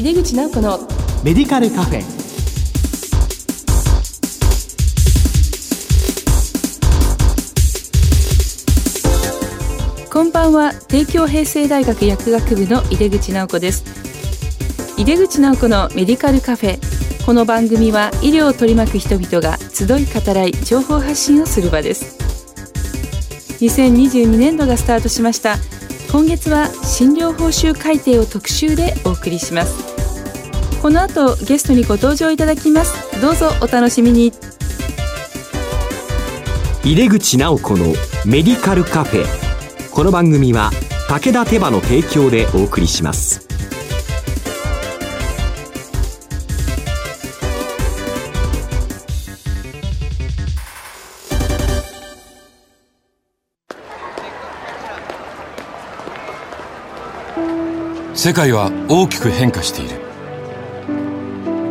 井出口直子のメディカルカフェ。こんばんは。帝京平成大学薬学部の井出口直子です。井出口直子のメディカルカフェ。この番組は医療を取り巻く人々が集い語らい情報発信をする場です。2022年度がスタートしました。今月は診療報酬改定を特集でお送りしますこの後ゲストにご登場いただきます。どうぞお楽しみに。入れ口直子のメディカルカフェ。この番組は武田手羽の提供でお送りします。世界は大きく変化している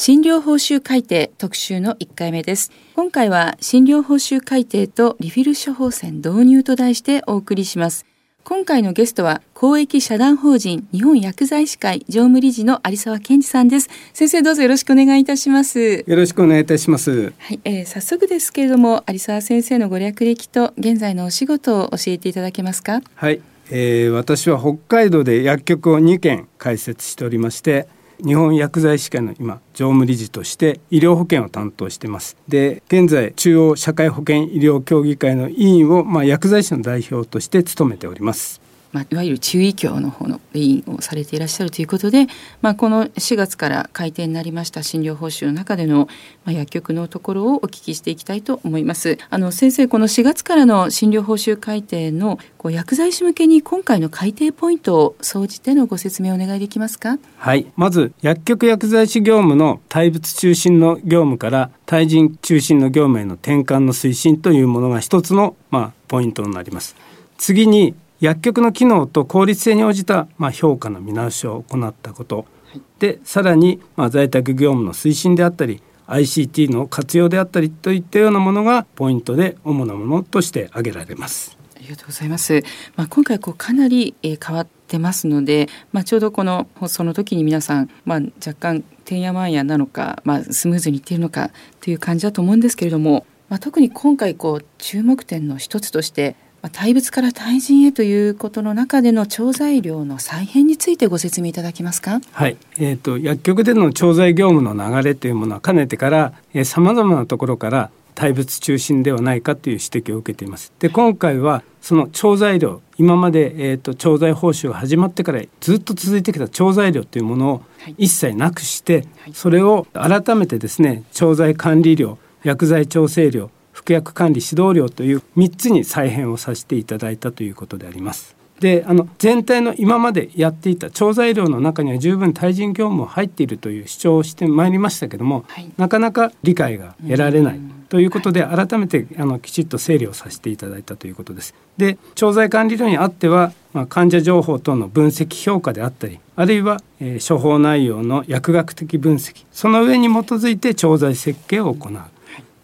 診療報酬改定特集の1回目です。今回は診療報酬改定とリフィル処方箋導入と題してお送りします。今回のゲストは公益社団法人日本薬剤師会常務理事の有沢健二さんです。先生どうぞよろしくお願いいたします。よろしくお願いいたします。はい、えー、早速ですけれども有沢先生のご略歴と現在のお仕事を教えていただけますか？はい、えー、私は北海道で薬局を2軒開設しておりまして日本薬剤師会の今常務理事として医療保険を担当してます。で現在中央社会保険医療協議会の委員を、まあ、薬剤師の代表として務めております。まあ、いわゆる中医協の方の委員をされていらっしゃるということで、まあ、この4月から改定になりました診療報酬の中での、まあ、薬局のところをお聞きしていきたいと思います。あの先生この4月からの診療報酬改定のこう薬剤師向けに今回の改定ポイントを総じてのご説明をお願いできますか？はいまず薬局薬剤師業務の対物中心の業務から対人中心の業務への転換の推進というものが一つの、まあ、ポイントになります。次に薬局の機能と効率性に応じた、まあ、評価の見直しを行ったこと、はい、でさらに、まあ、在宅業務の推進であったり ICT の活用であったりといったようなものがポイントで主なものとして挙げられます。ありがとうございます。まあ、今回こうかなり、えー、変わってますので、まあ、ちょうどこの放送の時に皆さん、まあ、若干てんやまんやなのか、まあ、スムーズにいっているのかという感じだと思うんですけれども、まあ、特に今回こう注目点の一つとして対物から対人へということの中での調剤量の再編についてご説明いただけますか？はい、えっ、ー、と薬局での調剤業務の流れというものはかねてからさまざまなところから対物中心ではないかという指摘を受けています。で今回はその調剤量今まで、えーと、調剤報酬が始まってからずっと続いてきた調剤量というものを一切なくして、はい、それを改めてですね調剤管理量薬剤調整量服薬管理指導料という3つに再編をさせていただいたということであります。であの全体の今までやっていた調剤料の中には十分対人業務も入っているという主張をしてまいりましたけども、はい、なかなか理解が得られない。ということで改めてあのきちっと整理をさせていただいたということです。で調剤管理料にあっては、まあ、患者情報等の分析評価であったりあるいは、えー、処方内容の薬学的分析その上に基づいて調剤設計を行う。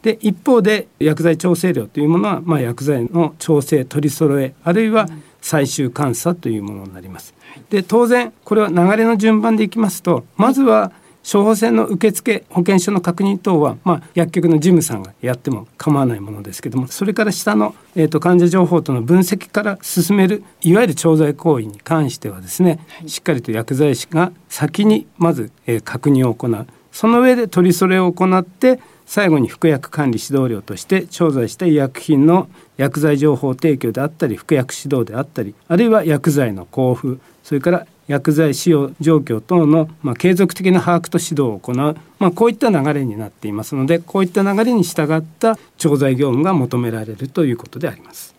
で一方で薬剤調整量というものは、まあ、薬剤の調整取り揃えあるいは最終監査というものになります。で当然これは流れの順番でいきますとまずは処方箋の受付保険証の確認等は、まあ、薬局の事務さんがやっても構わないものですけどもそれから下の、えーと、患者情報との分析から進めるいわゆる調剤行為に関してはですね、はい、しっかりと薬剤師が先にまず、えー、確認を行う。その上で取りそれを行って最後に服薬管理指導料として調剤した医薬品の薬剤情報提供であったり服薬指導であったりあるいは薬剤の交付それから薬剤使用状況等の、まあ、継続的な把握と指導を行う、まあ、こういった流れになっていますのでこういった流れに従った調剤業務が求められるということであります。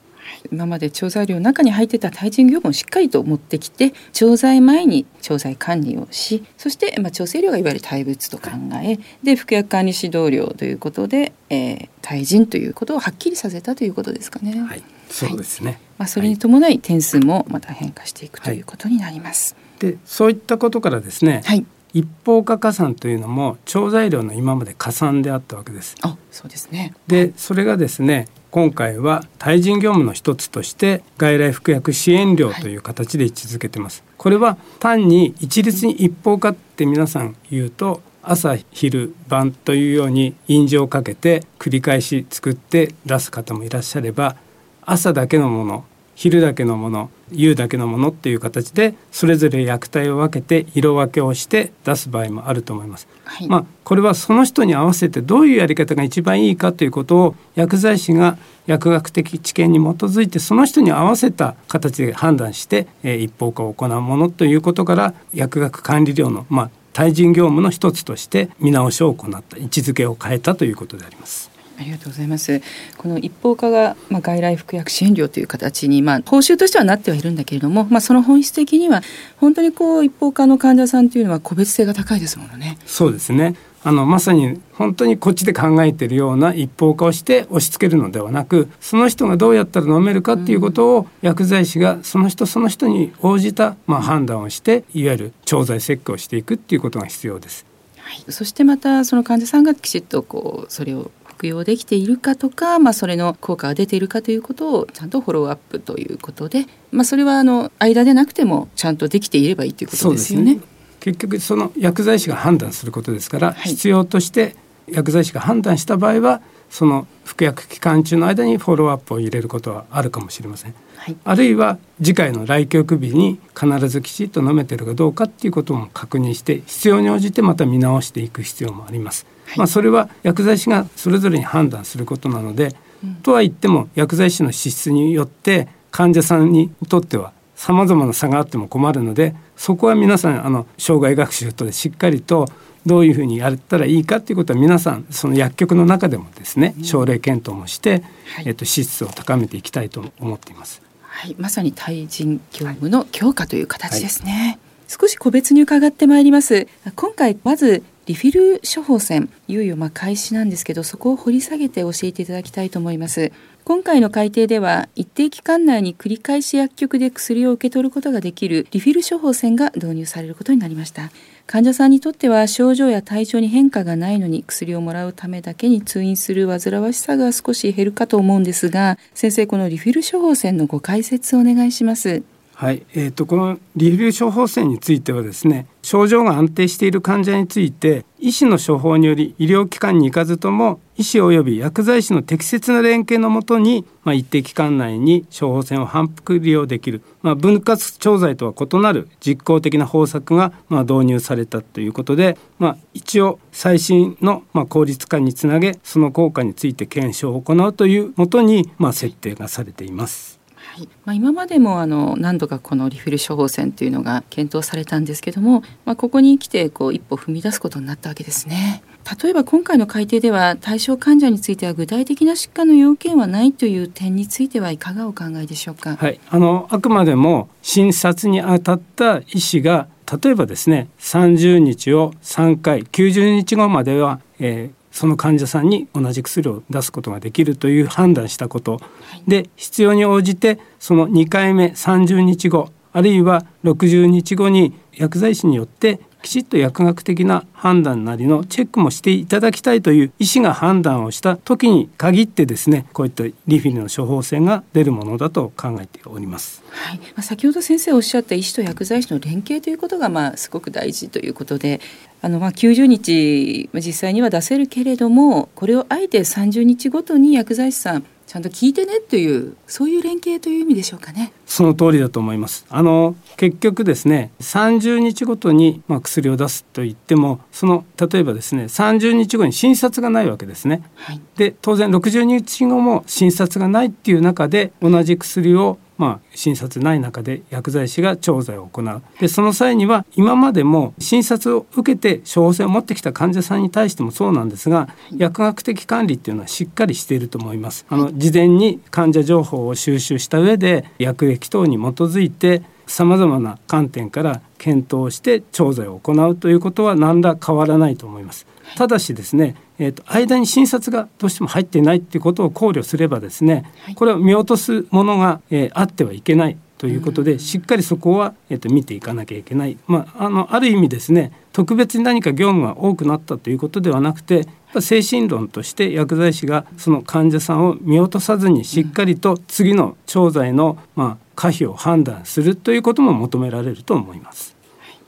はい今まで調剤料の中に入ってた対人業務をしっかりと持ってきて調剤前に調剤管理をしそして、まあ、調整量がいわゆる対物と考えで服薬管理指導料ということで、えー、対人ということをはっきりさせたということですかね。はい、そうですね、はい、まあ、それに伴い点数もまた変化していくということになります。はい、でそういったことからですね、はい、一方化加算というのも調剤料の今まで加算であったわけです。あそうですね。でそれがですね今回は対人業務の一つとして外来服薬支援料という形で位置づけてます。これは単に一律に一方化って皆さん言うと朝昼晩というように印字をかけて繰り返し作って出す方もいらっしゃれば朝だけのもの昼だけのもの夕だけのものっていう形でそれぞれ薬体を分けて色分けをして出す場合もあると思います。はい、まあこれはその人に合わせてどういうやり方が一番いいかということを薬剤師が薬学的知見に基づいてその人に合わせた形で判断して、えー、一方化を行うものということから薬学管理料のまあ対人業務の一つとして見直しを行った位置づけを変えたということであります。ありがとうございます。この一方化が、まあ、外来服薬支援料という形に、まあ、報酬としてはなってはいるんだけれども、まあ、その本質的には本当にこう一方化の患者さんというのは個別性が高いですものね。そうですね。あのまさに本当にこっちで考えているような一方化をして押し付けるのではなくその人がどうやったら飲めるかっていうことを薬剤師がその人その人に応じた、まあ、判断をしていわゆる調剤設計をしていくっていうことが必要です。はい、そしてまたその患者さんがきちっとこうそれを服用できているかとか、まあ、それの効果が出ているかということをちゃんとフォローアップということで、まあ、それはあの間でなくてもちゃんとできていればいいということですよね。ね結局その薬剤師が判断することですから、はい、必要として薬剤師が判断した場合はその服薬期間中の間にフォローアップを入れることはあるかもしれません。はい、あるいは次回の来局日に必ずきちっと飲めてるかどうかっていうことも確認して必要に応じてまた見直していく必要もあります。まあ、それは薬剤師がそれぞれに判断することなので、うん、とは言っても薬剤師の資質によって患者さんにとってはさまざまな差があっても困るのでそこは皆さんあの障害学習とでしっかりとどういうふうにやったらいいかということは皆さんその薬局の中でもですね症例検討もして、はい、えっと、資質を高めていきたいと思っています。はい、まさに対人業務の強化という形ですね。はい、少し個別に伺ってまいります。今回まずリフィル処方箋いよいよま開始なんですけどそこを掘り下げて教えていただきたいと思います。今回の改定では一定期間内に繰り返し薬局で薬を受け取ることができるリフィル処方箋が導入されることになりました。患者さんにとっては症状や体調に変化がないのに薬をもらうためだけに通院する煩わしさが少し減るかと思うんですが先生このリフィル処方箋のご解説をお願いします。はい、えーと、このリフィル処方箋についてはですね症状が安定している患者について医師の処方により医療機関に行かずとも医師及び薬剤師の適切な連携のもとに、まあ、一定期間内に処方箋を反復利用できる、まあ、分割調剤とは異なる実効的な方策が、まあ、導入されたということで、まあ、一応最新の、まあ、効率化につなげその効果について検証を行うというもとに、まあ、設定がされています。はいまあ、今までもあの何度かこのリフィル処方箋というのが検討されたんですけども、まあ、ここに来てこう一歩踏み出すことになったわけですね。例えば今回の改定では対象患者については具体的な疾患の要件はないという点についてはいかがお考えでしょうか？はい、あのあくまでも診察に当たった医師が例えばですね30日を3回90日後までは、えー、その患者さんに同じ薬を出すことができるという判断したこと、で必要に応じてその2回目30日後あるいは60日後に薬剤師によってきちっと薬学的な判断なりのチェックもしていただきたいという医師が判断をした時に限ってですねこういったリフィルの処方箋が出るものだと考えております。はい、まあ、先ほど先生おっしゃった医師と薬剤師の連携ということがまあすごく大事ということであのまあ90日実際には出せるけれどもこれをあえて30日ごとに薬剤師さんちゃんと聞いてねっていうそういう連携という意味でしょうかね。その通りだと思います。あの結局ですね30日ごとにまあ薬を出すと言ってもその例えばですね30日後に診察がないわけですね。はい、で当然60日後も診察がないっていう中で同じ薬をまあ、診察ない中で薬剤師が調剤を行うでその際には今までも診察を受けて処方箋を持ってきた患者さんに対してもそうなんですが薬学的管理っていうのはしっかりしていると思います。あの事前に患者情報を収集した上で薬液等に基づいてさまざまな観点から検討して調剤を行うということは何ら変わらないと思います。ただしですね、えーと、間に診察がどうしても入っていないということを考慮すればですね、これは見落とすものが、えー、あってはいけないということで、しっかりそこは、えーと、見ていかなきゃいけない、まあ、あのある意味ですね特別に何か業務が多くなったということではなくて精神論として薬剤師がその患者さんを見落とさずにしっかりと次の調剤の、まあ、可否を判断するということも求められると思います。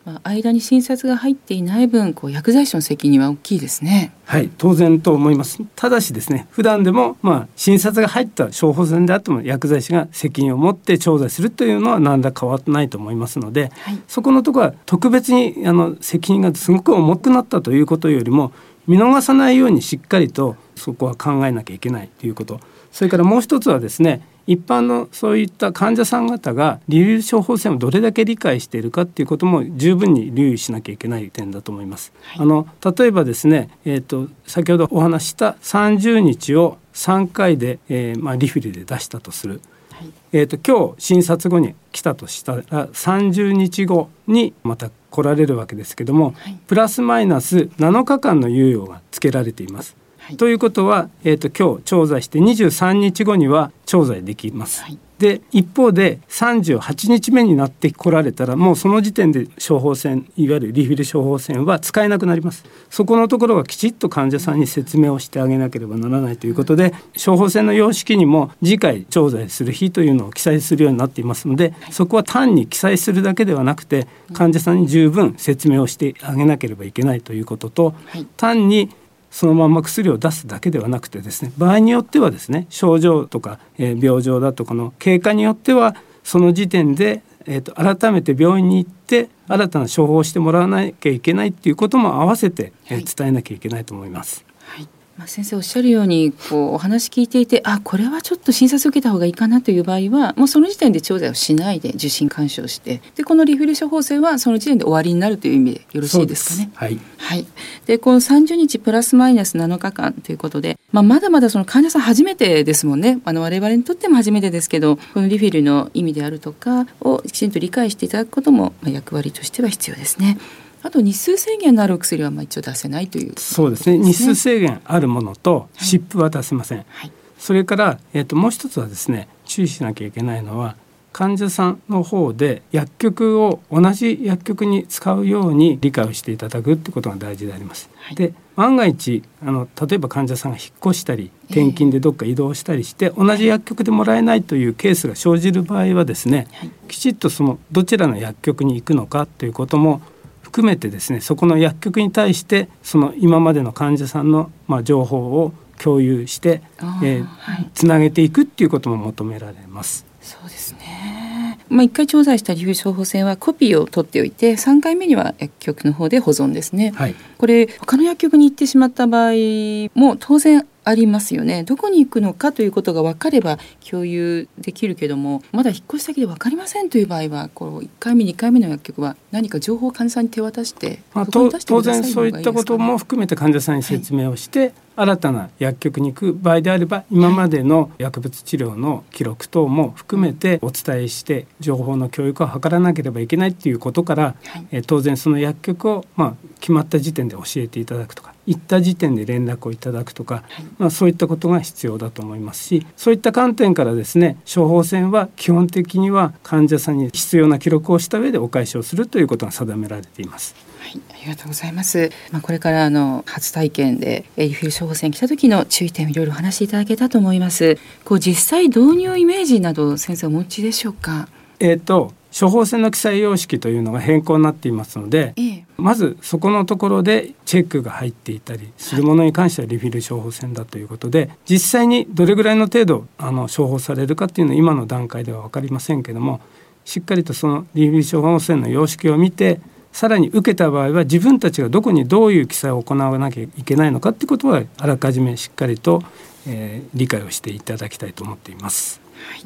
まあ、間に診察が入っていない分こう薬剤師の責任は大きいですね。はい当然と思います。ただしですね普段でもまあ診察が入った処方箋であっても薬剤師が責任を持って調剤するというのは何ら変わってないと思いますので、はい、そこのところは特別にあの責任がすごく重くなったということよりも見逃さないようにしっかりとそこは考えなきゃいけないということ。それからもう一つはですね一般のそういった患者さん方がリビル処方箋をどれだけ理解しているかっていうことも十分に留意しなきゃいけない点だと思います。はい、あの例えばですね、えーと、先ほどお話した30日を3回で、えーまあ、リフィルで出したとする。はい、えーと、今日診察後に来たとしたら30日後にまた来られるわけですけども、はい、プラスマイナス7日間の猶予がつけられています。ということは、えーと、今日調剤して23日後には調剤できます。はい、で一方で38日目になってこられたらもうその時点で処方箋いわゆるリフィル処方箋は使えなくなります。そこのところはきちっと患者さんに説明をしてあげなければならないということで処方箋の様式にも次回調剤する日というのを記載するようになっていますのでそこは単に記載するだけではなくて患者さんに十分説明をしてあげなければいけないということと単にそのまま薬を出すだけではなくてですね場合によってはですね症状とか、えー、病状だとかの経過によってはその時点で、えーと、改めて病院に行って新たな処方をしてもらわなきゃいけないっていうことも合わせて、えー、伝えなきゃいけないと思います。まあ、先生おっしゃるようにこうお話聞いていてあこれはちょっと診察受けた方がいいかなという場合はもうその時点で調剤をしないで受診勧奨してでこのリフィル処方箋はその時点で終わりになるという意味でよろしいですかね？はい、はい、でこの30日プラスマイナス7日間ということで、まあ、まだまだその患者さん初めてですもんねあの我々にとっても初めてですけどこのリフィルの意味であるとかをきちんと理解していただくことも、まあ、役割としては必要ですね。あと日数制限のあるお薬はまあ一応出せないという、ね、そうですね。日数制限あるものと湿布は出せません、はい、それから、えーと、もう一つはですね注意しなきゃいけないのは患者さんの方で薬局を同じ薬局に使うように理解をしていただくってことが大事であります。はい、で万が一あの例えば患者さんが引っ越したり転勤でどっか移動したりして、えー、同じ薬局でもらえないというケースが生じる場合はですね、はい、きちっとそのどちらの薬局に行くのかということも含めてですねそこの薬局に対してその今までの患者さんのまあ情報を共有して、えーはい、つなげていくっていうことも求められます。そうですね。まあ、1回調剤した理由処方箋はコピーを取っておいて3回目には薬局の方で保存ですね、はい、これ他の薬局に行ってしまった場合も当然ありますよね。どこに行くのかということが分かれば共有できるけどもまだ引っ越し先で分かりませんという場合はこう1回目2回目の薬局は何か情報を患者さんに手渡して、まあ、当然そういったことも含めて患者さんに説明をして、はい新たな薬局に行く場合であれば今までの薬物治療の記録等も含めてお伝えして情報の教育を図らなければいけないっていうことから、はい、え当然その薬局を、まあ、決まった時点で教えていただくとか行った時点で連絡をいただくとか、はい、まあ、そういったことが必要だと思いますしそういった観点からですね処方箋は基本的には患者さんに必要な記録をした上でお返しをするということが定められています。はい、ありがとうございます。まあ、これからあの初体験でリフィル処方箋来た時の注意点をいろいろ話していただけたと思います。こう実際導入イメージなど先生お持ちでしょうか？えっ、と処方箋の記載様式というのが変更になっていますので、ええ、まずそこのところでチェックが入っていたりするものに関してはリフィル処方箋だということで実際にどれぐらいの程度あの処方されるかっていうのは今の段階では分かりませんけどもしっかりとそのリフィル処方箋の様式を見てさらに受けた場合は自分たちがどこにどういう記載を行わなきゃいけないのかってことはあらかじめしっかりと、えー、理解をしていただきたいと思っています。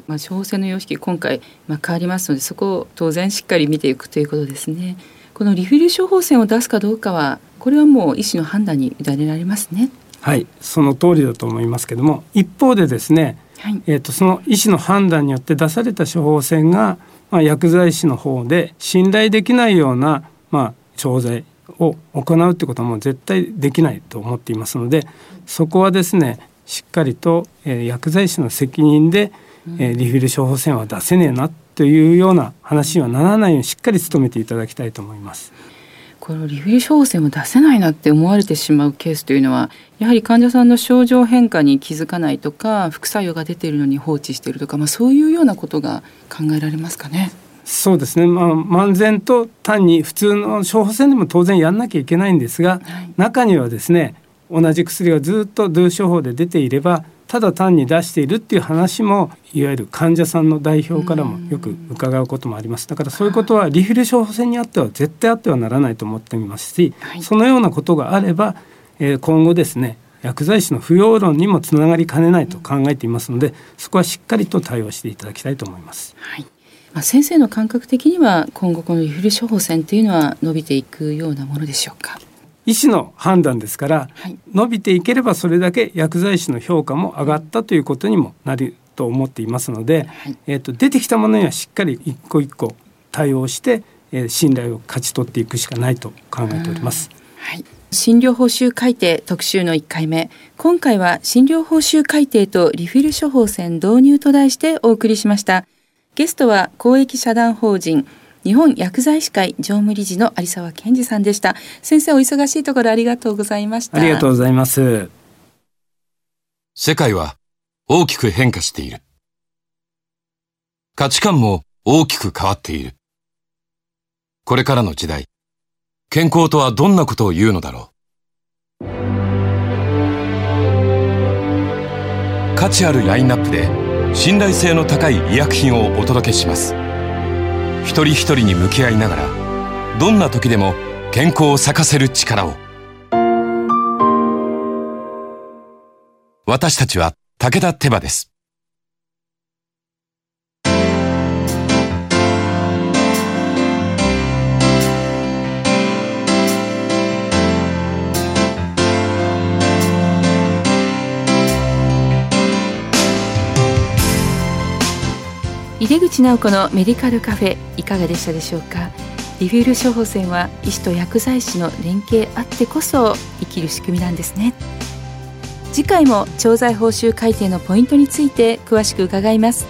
まあ、処方箋の様式今回、まあ、変わりますのでそこを当然しっかり見ていくということですね。このリフィル処方箋を出すかどうかはこれはもう医師の判断に委ねられますね。はいその通りだと思いますけども一方でですね、はい、えーと、その医師の判断によって出された処方箋が、まあ、薬剤師の方で信頼できないような、まあ、調剤を行うってことはもう絶対できないと思っていますのでそこはですねしっかりと、えー、薬剤師の責任で、えー、リフィル処方箋は出せねえなというような話にはならないようにしっかり努めていただきたいと思います。このリフィル処方箋を出せないなって思われてしまうケースというのはやはり患者さんの症状変化に気づかないとか副作用が出ているのに放置しているとか、まあ、そういうようなことが考えられますかね。そうですね、まあ、漫然と単に普通の処方箋でも当然やんなきゃいけないんですが、はい、中にはですね同じ薬がずっと同処方で出ていればただ単に出しているっていう話もいわゆる患者さんの代表からもよく伺うこともあります。だからそういうことはリフィル処方箋にあっては絶対あってはならないと思っていますし、はい、そのようなことがあれば、えー、今後ですね薬剤師の不要論にもつながりかねないと考えていますのでそこはしっかりと対応していただきたいと思います。はいまあ、先生の感覚的には今後このリフィル処方箋っていうのは伸びていくようなものでしょうか？医師の判断ですから、はい、伸びていければそれだけ薬剤師の評価も上がったということにもなると思っていますので、はい、えーと、出てきたものにはしっかり一個一個対応して、えー、信頼を勝ち取っていくしかないと考えております。はい、診療報酬改定特集の1回目。今回は診療報酬改定とリフィル処方箋導入と題してお送りしましたゲストは公益社団法人日本薬剤師会常務理事の有沢健二さんでした。先生お忙しいところありがとうございました。ありがとうございます。世界は大きく変化している。価値観も大きく変わっている。これからの時代健康とはどんなことを言うのだろう。価値あるラインナップで信頼性の高い医薬品をお届けします。一人一人に向き合いながらどんな時でも健康を咲かせる力を。私たちは武田手羽です。井出口直子のメディカルカフェいかがでしたでしょうか？リフィール処方箋は医師と薬剤師の連携あってこそ生きる仕組みなんですね。次回も調剤報酬改定のポイントについて詳しく伺います。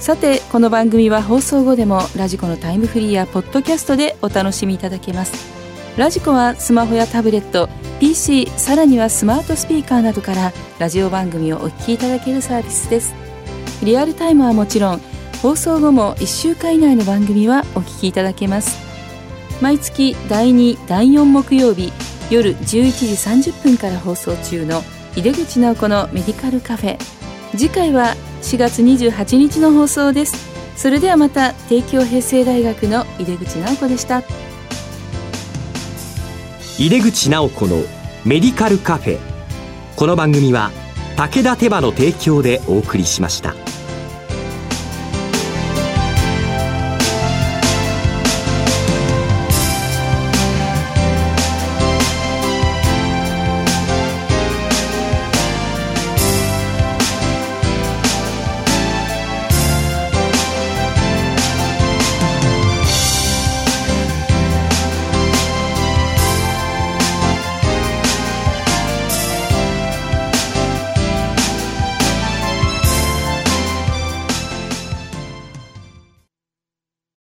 さてこの番組は放送後でもラジコのタイムフリーやポッドキャストでお楽しみいただけます。ラジコはスマホやタブレット PC さらにはスマートスピーカーなどからラジオ番組をお聞きいただけるサービスです。リアルタイムはもちろん放送後も1週間以内の番組はお聞きいただけます。毎月第2第4木曜日夜11時30分から放送中の井出口直子のメディカルカフェ。次回は4月28日の放送です。それではまた帝京平成大学の井出口直子でした。井出口直子のメディカルカフェ。この番組は武田手羽の提供でお送りしました。